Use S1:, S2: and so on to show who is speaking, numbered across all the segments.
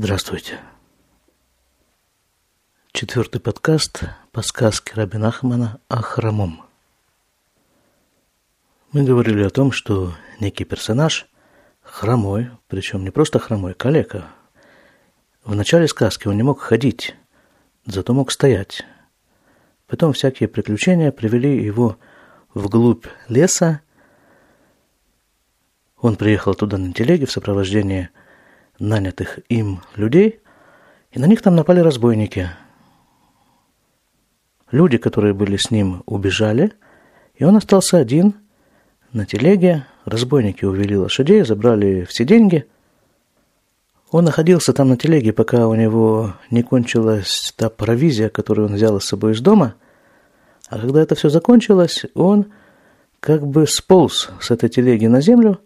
S1: Здравствуйте. Четвертый подкаст по сказке Рабин Ахмана о хромом. Мы говорили о том, что некий персонаж хромой, причем не просто хромой, калека. В начале сказки он не мог ходить, зато мог стоять. Потом всякие приключения привели его вглубь леса. Он приехал туда на телеге в сопровождении нанятых им людей, и на них там напали разбойники. Люди, которые были с ним, убежали, и он остался один на телеге. Разбойники увели лошадей, забрали все деньги. Он находился там на телеге, пока у него не кончилась та провизия, которую он взял с собой из дома. А когда это все закончилось, он как бы сполз с этой телеги на землю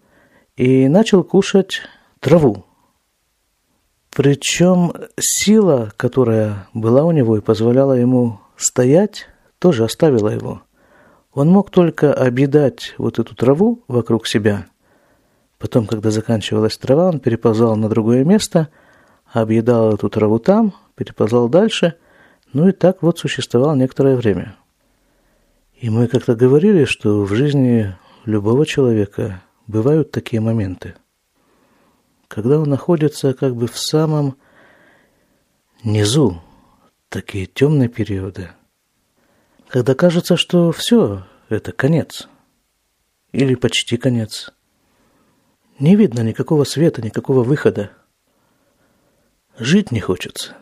S1: и начал кушать траву, причем сила, которая была у него и позволяла ему стоять, тоже оставила его. Он мог только объедать вот эту траву вокруг себя. Потом, когда заканчивалась трава, он переползал на другое место, объедал эту траву там, переползал дальше, ну и так вот существовал некоторое время. И мы как-то говорили, что в жизни любого человека бывают такие моменты – когда он находится как бы в самом низу, такие темные периоды, когда кажется, что все, это конец, или почти конец. Не видно никакого света, никакого выхода. Жить не хочется.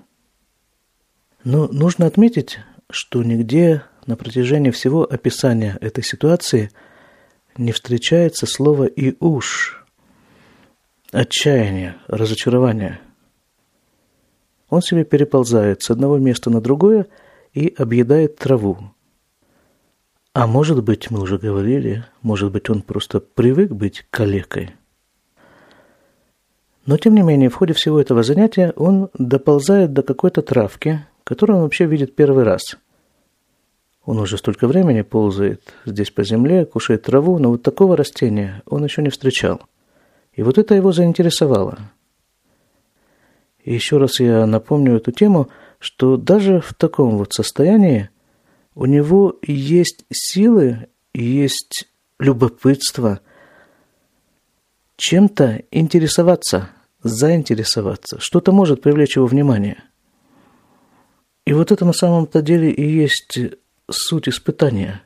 S1: Но нужно отметить, что нигде на протяжении всего описания этой ситуации не встречается слово «и уж», отчаяние, разочарование. Он себе переползает с одного места на другое и объедает траву. А может быть, мы уже говорили, может быть, он просто привык быть калекой. Но, тем не менее, в ходе всего этого занятия он доползает до какой-то травки, которую он вообще видит первый раз. Он уже столько времени ползает здесь по земле, кушает траву, но вот такого растения он еще не встречал. И вот это его заинтересовало. И еще раз я напомню эту тему, что даже в таком вот состоянии у него есть силы, есть любопытство чем-то интересоваться, заинтересоваться, что-то может привлечь его внимание. И вот это на самом-то деле и есть суть испытания.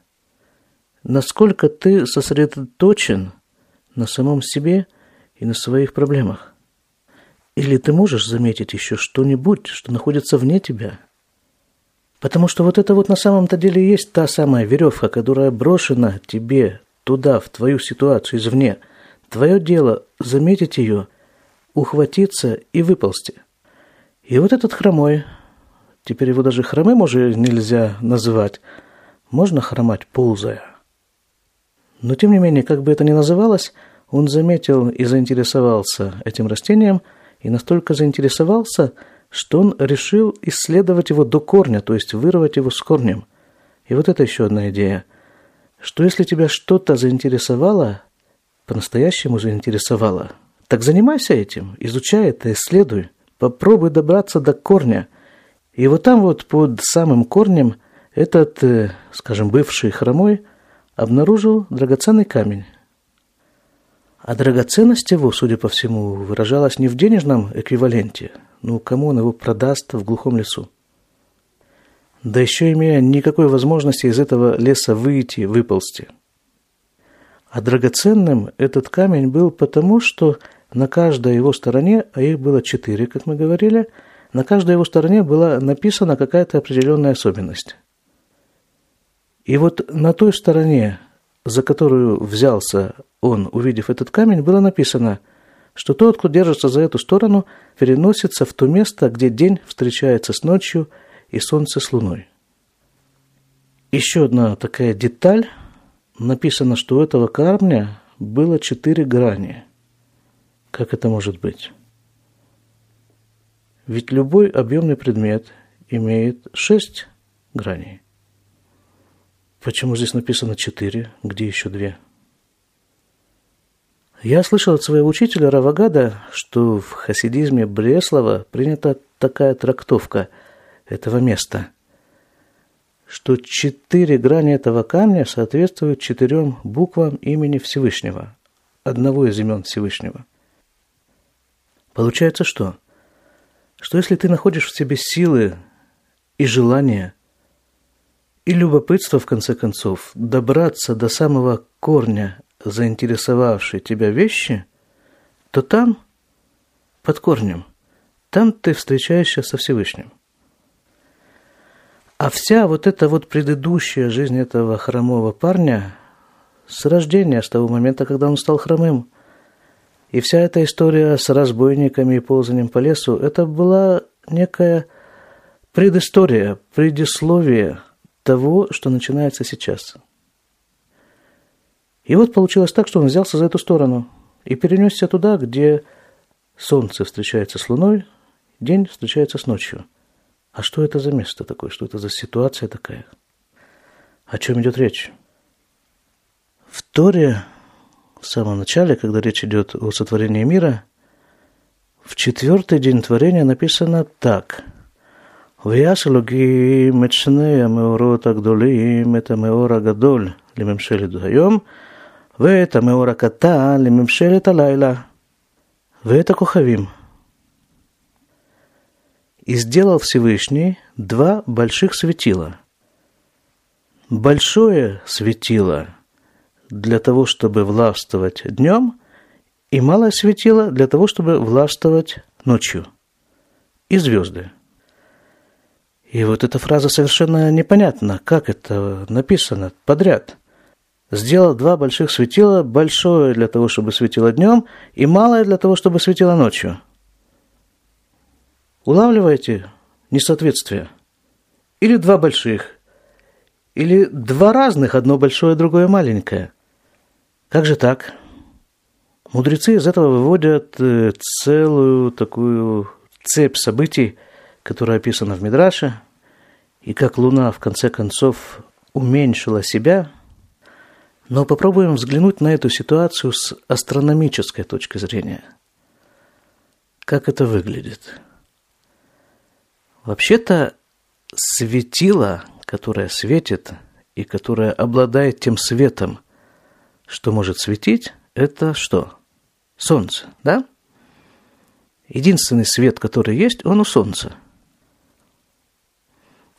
S1: Насколько ты сосредоточен на самом себе – и на своих проблемах? Или ты можешь заметить еще что-нибудь, что находится вне тебя? Потому что вот это вот на самом-то деле есть та самая веревка, которая брошена тебе туда, в твою ситуацию извне. Твое дело заметить ее, ухватиться и выползти. И вот этот хромой, теперь его даже хромым уже нельзя называть, можно хромать ползая. Но тем не менее, как бы это ни называлось, он заметил и заинтересовался этим растением, и настолько заинтересовался, что он решил исследовать его до корня, то есть вырвать его с корнем. И вот это еще одна идея, что если тебя что-то заинтересовало, по-настоящему заинтересовало, так занимайся этим, изучай это, исследуй, попробуй добраться до корня. И вот там вот под самым корнем этот, э, скажем, бывший хромой обнаружил драгоценный камень. А драгоценность его, судя по всему, выражалась не в денежном эквиваленте, ну кому он его продаст в глухом лесу. Да еще имея никакой возможности из этого леса выйти, выползти. А драгоценным этот камень был потому, что на каждой его стороне, а их было четыре, как мы говорили, на каждой его стороне была написана какая-то определенная особенность. И вот на той стороне, за которую взялся он, увидев этот камень, было написано, что тот, кто держится за эту сторону, переносится в то место, где день встречается с ночью и солнце с луной. Еще одна такая деталь. Написано, что у этого камня было четыре грани. Как это может быть? Ведь любой объемный предмет имеет шесть граней. Почему здесь написано четыре? Где еще две? Я слышал от своего учителя Равагада, что в хасидизме Бреслова принята такая трактовка этого места, что четыре грани этого камня соответствуют четырем буквам имени Всевышнего, одного из имен Всевышнего. Получается что? Что если ты находишь в себе силы и желание, и любопытство, в конце концов, добраться до самого корня заинтересовавшие тебя вещи, то там, под корнем, там ты встречаешься со Всевышним. А вся вот эта вот предыдущая жизнь этого хромого парня с рождения, с того момента, когда он стал хромым, и вся эта история с разбойниками и ползанием по лесу, это была некая предыстория, предисловие того, что начинается сейчас – и вот получилось так, что он взялся за эту сторону и перенесся туда, где солнце встречается с луной, день встречается с ночью. А что это за место такое? Что это за ситуация такая? О чем идет речь? В Торе, в самом начале, когда речь идет о сотворении мира, в четвертый день творения написано так. ויעש אלוקים את שני המאורות הגדולים, את המאור הגדול לממשלת היום, ואת המאור הקטן לממשלת הלילה, ואת הכוכבים. И сделал Всевышний два больших светила. Большое светило для того, чтобы властвовать днем, и малое светило для того, чтобы властвовать ночью. И звезды. И вот эта фраза совершенно непонятна, как это написано подряд – сделал два больших светила, большое для того, чтобы светило днем, и малое для того, чтобы светило ночью. Улавливаете несоответствие? Или два больших, или два разных, одно большое, другое маленькое. Как же так? Мудрецы из этого выводят э, целую такую цепь событий, которая описана в Мидраше, и как Луна в конце концов уменьшила себя – но попробуем взглянуть на эту ситуацию с астрономической точки зрения. Как это выглядит? Вообще-то светило, которое светит и которое обладает тем светом, что может светить, это что? Солнце, да? Единственный свет, который есть, он у Солнца.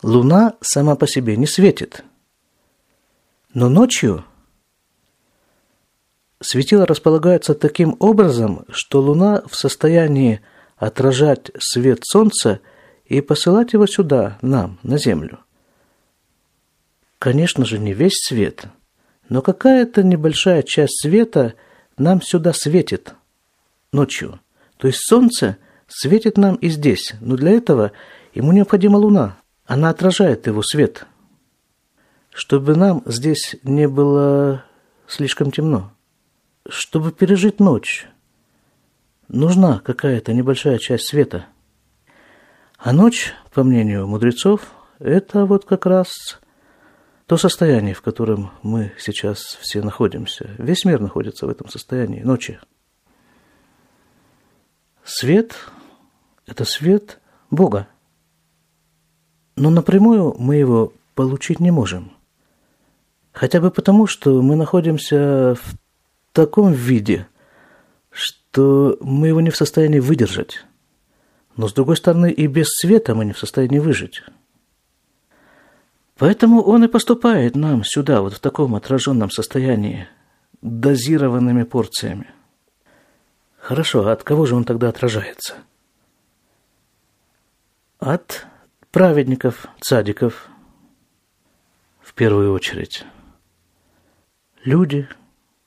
S1: Луна сама по себе не светит. Но ночью – Светило располагается таким образом, что Луна в состоянии отражать свет Солнца и посылать его сюда, нам, на Землю. Конечно же, не весь свет, но какая-то небольшая часть света нам сюда светит ночью. То есть Солнце светит нам и здесь, но для этого ему необходима Луна. Она отражает его свет, чтобы нам здесь не было слишком темно чтобы пережить ночь, нужна какая-то небольшая часть света. А ночь, по мнению мудрецов, это вот как раз то состояние, в котором мы сейчас все находимся. Весь мир находится в этом состоянии ночи. Свет – это свет Бога. Но напрямую мы его получить не можем. Хотя бы потому, что мы находимся в таком виде, что мы его не в состоянии выдержать. Но, с другой стороны, и без света мы не в состоянии выжить. Поэтому он и поступает нам сюда, вот в таком отраженном состоянии, дозированными порциями. Хорошо, а от кого же он тогда отражается? От праведников, цадиков, в первую очередь. Люди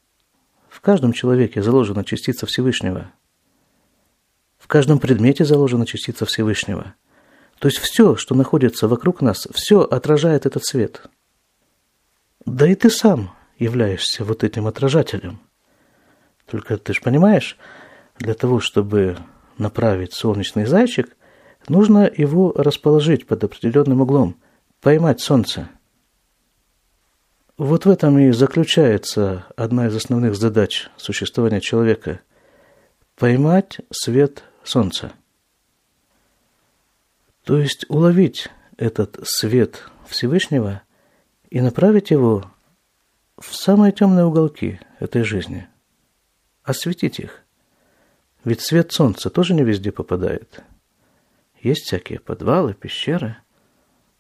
S1: – в каждом человеке заложена частица Всевышнего. В каждом предмете заложена частица Всевышнего. То есть все, что находится вокруг нас, все отражает этот свет. Да и ты сам являешься вот этим отражателем. Только ты же понимаешь, для того, чтобы направить солнечный зайчик, нужно его расположить под определенным углом, поймать солнце. Вот в этом и заключается одна из основных задач существования человека – поймать свет солнца. То есть уловить этот свет Всевышнего и направить его в самые темные уголки этой жизни, осветить их. Ведь свет солнца тоже не везде попадает. Есть всякие подвалы, пещеры,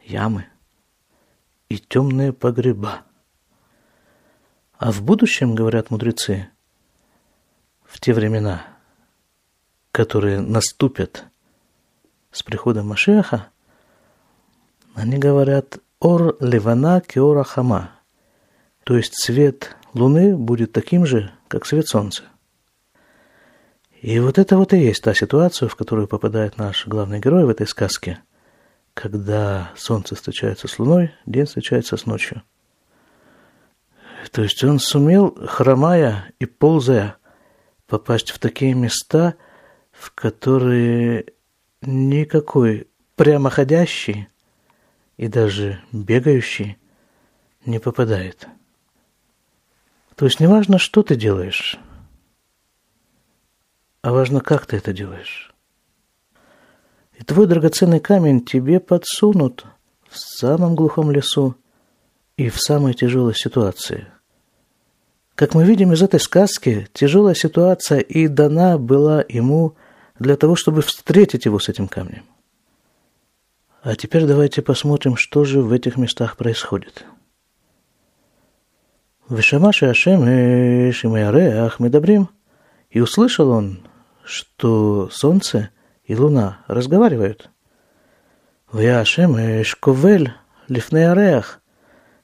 S1: ямы и темные погреба. А в будущем, говорят мудрецы, в те времена, которые наступят с приходом Машеха, они говорят «Ор левана кеора хама», то есть свет Луны будет таким же, как свет Солнца. И вот это вот и есть та ситуация, в которую попадает наш главный герой в этой сказке, когда Солнце встречается с Луной, день встречается с ночью – то есть он сумел, хромая и ползая, попасть в такие места, в которые никакой прямоходящий и даже бегающий не попадает. То есть не важно, что ты делаешь, а важно, как ты это делаешь. И твой драгоценный камень тебе подсунут в самом глухом лесу и в самой тяжелой ситуации – как мы видим из этой сказки, тяжелая ситуация и дана была ему для того, чтобы встретить его с этим камнем. А теперь давайте посмотрим, что же в этих местах происходит. Вишамаши Ашем Шимаяреах Медабрим. И услышал он, что солнце и луна разговаривают. Вяшем Шковель Лифнеареах.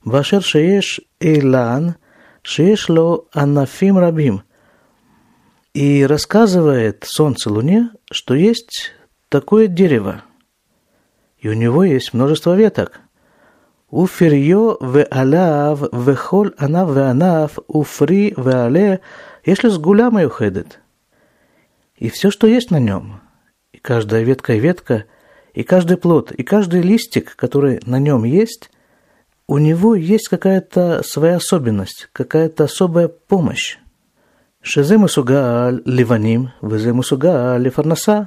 S1: Вашер Шееш Эйлан Шешло Анафим Рабим. И рассказывает Солнце Луне, что есть такое дерево. И у него есть множество веток. Уфирьё ве алав ве холь анав ве анав уфри ве але если с гуляма уходит. И все, что есть на нем, и каждая ветка и ветка, и каждый плод, и каждый листик, который на нем есть, у него есть какая-то своя особенность, какая-то особая помощь. שזה מסוגל לבנים וזה מסוגל לפרנסה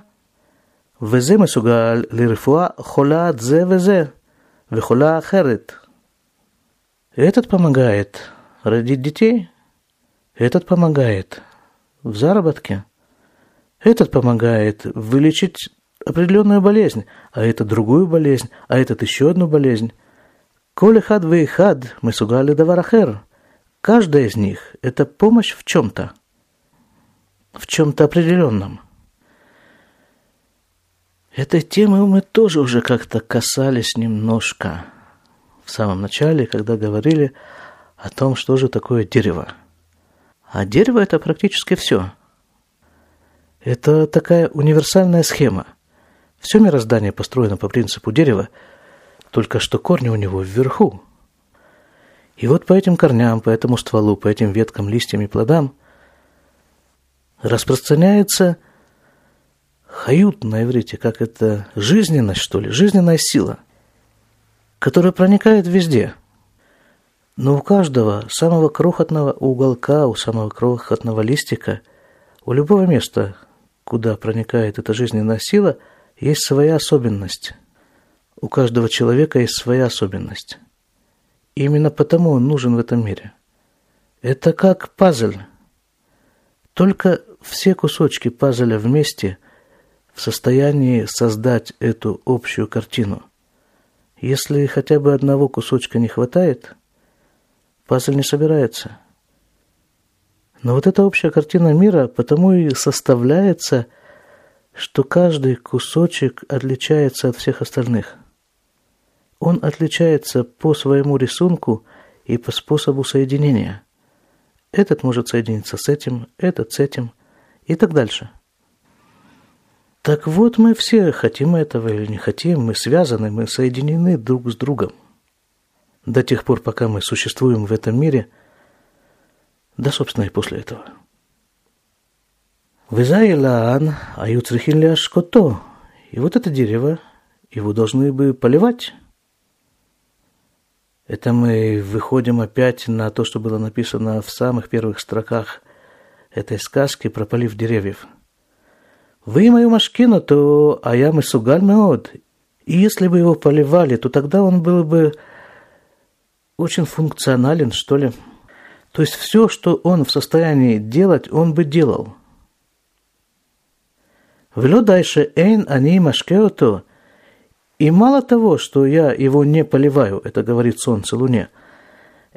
S1: וזה מסוגל לרפואה חולת זה וזה Вихула ахерет. Этот помогает родить детей, этот помогает в заработке, этот помогает вылечить определенную болезнь, а это другую болезнь, а этот еще одну болезнь. Коли хад вы хад, мы сугали даварахер. Каждая из них – это помощь в чем-то, в чем-то определенном – Этой темы мы тоже уже как-то касались немножко в самом начале, когда говорили о том, что же такое дерево. А дерево – это практически все. Это такая универсальная схема. Все мироздание построено по принципу дерева – только что корни у него вверху. И вот по этим корням, по этому стволу, по этим веткам, листьям и плодам распространяется хают на иврите, как это жизненность, что ли, жизненная сила, которая проникает везде. Но у каждого самого крохотного уголка, у самого крохотного листика, у любого места, куда проникает эта жизненная сила, есть своя особенность – у каждого человека есть своя особенность. И именно потому он нужен в этом мире. Это как пазл. Только все кусочки пазля вместе в состоянии создать эту общую картину. Если хотя бы одного кусочка не хватает, пазл не собирается. Но вот эта общая картина мира потому и составляется, что каждый кусочек отличается от всех остальных – он отличается по своему рисунку и по способу соединения. Этот может соединиться с этим, этот с этим и так дальше. Так вот, мы все хотим этого или не хотим, мы связаны, мы соединены друг с другом. До тех пор, пока мы существуем в этом мире, да, собственно, и после этого. Визайлаан аюцрихин ляшкото. И вот это дерево, его должны бы поливать, Это мы выходим опять на то, что было написано в самых первых строках этой сказки про полив деревьев. Вы мою машкину, то а я мысугаль меод. И если бы его поливали, то тогда он был бы очень функционален, что ли. То есть все, что он в состоянии делать, он бы делал. Влё дальше эйн они машкеото. И мало того, что я его не поливаю, это говорит солнце луне,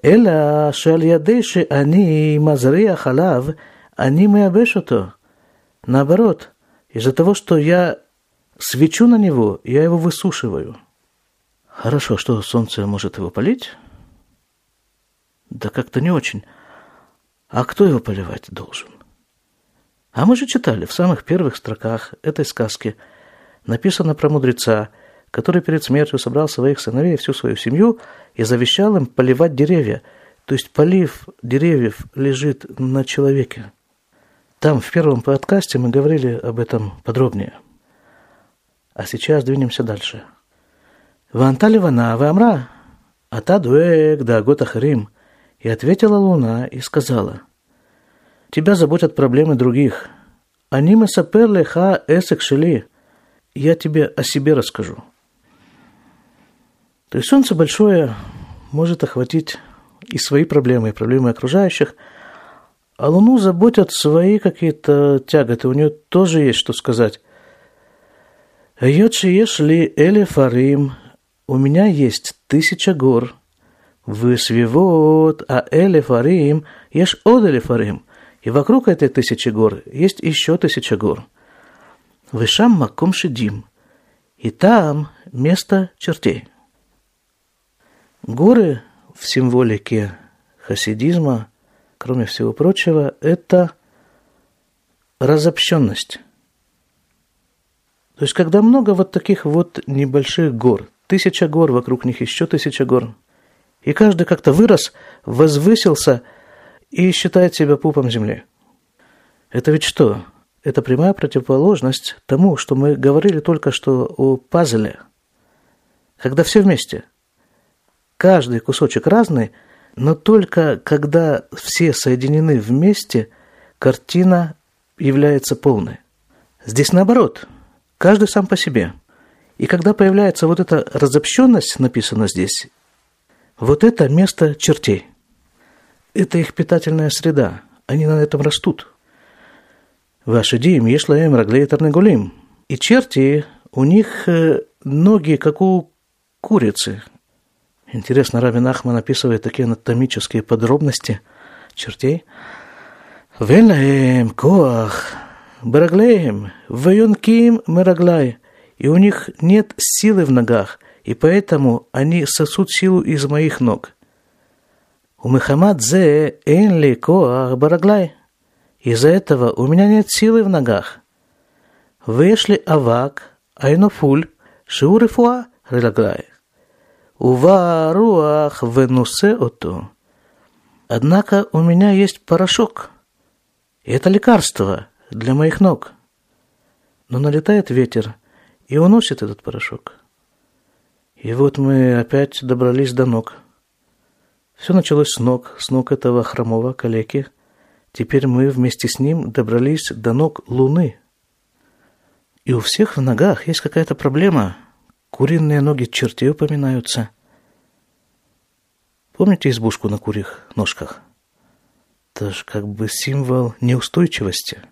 S1: эля шаль ядейши они мазрия халав, они меабешото. Наоборот, из-за того, что я свечу на него, я его высушиваю. Хорошо, что солнце может его полить? Да как-то не очень. А кто его поливать должен? А мы же читали в самых первых строках этой сказки. Написано про мудреца, который перед смертью собрал своих сыновей и всю свою семью и завещал им поливать деревья. То есть полив деревьев лежит на человеке. Там в первом подкасте мы говорили об этом подробнее. А сейчас двинемся дальше. Вантали вана вамра, а та дуэг да ахарим. И ответила луна и сказала, Тебя заботят проблемы других. Они мы сапер ха эсек шели. Я тебе о себе расскажу. То есть солнце большое может охватить и свои проблемы, и проблемы окружающих, а Луну заботят свои какие-то тяготы, у нее тоже есть что сказать. Йотши ешли эле фарим, у меня есть тысяча гор, вы свивот, а эле фарим, ешь од эле и вокруг этой тысячи гор есть еще тысяча гор. Вышам маком шидим, и там место чертей. Горы в символике хасидизма, кроме всего прочего, это разобщенность. То есть, когда много вот таких вот небольших гор, тысяча гор, вокруг них еще тысяча гор, и каждый как-то вырос, возвысился и считает себя пупом земли. Это ведь что? Это прямая противоположность тому, что мы говорили только что о пазле. Когда все вместе – Каждый кусочек разный, но только когда все соединены вместе, картина является полной. Здесь наоборот, каждый сам по себе. И когда появляется вот эта разобщенность, написано здесь, вот это место чертей. Это их питательная среда. Они на этом растут. Ваши дим, ешлаем, раглейтерный гулим. И черти, у них э, ноги, как у курицы, Интересно, Рабин Ахман описывает такие анатомические подробности чертей. Велаем коах, бараглеем, ваюнким мераглай. И у них нет силы в ногах, и поэтому они сосут силу из моих ног. У Мехамад зе энли коах бараглай. Из-за этого у меня нет силы в ногах. Вышли авак, айнофуль, шиурифуа, релаглай. Ува руах венусе ото. Однако у меня есть порошок. И это лекарство для моих ног. Но налетает ветер и уносит этот порошок. И вот мы опять добрались до ног. Все началось с ног, с ног этого хромого калеки. Теперь мы вместе с ним добрались до ног Луны. И у всех в ногах есть какая-то проблема – Куриные ноги чертей упоминаются. Помните избушку на курьих ножках? Это же как бы символ неустойчивости.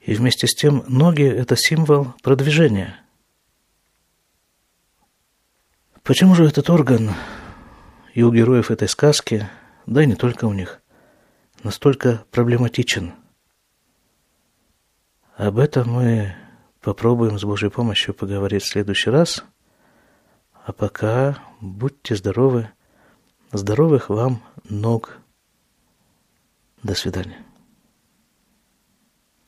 S1: И вместе с тем ноги – это символ продвижения. Почему же этот орган и у героев этой сказки, да и не только у них, настолько проблематичен? Об этом мы Попробуем с Божьей помощью поговорить в следующий раз. А пока будьте здоровы. Здоровых вам ног. До свидания.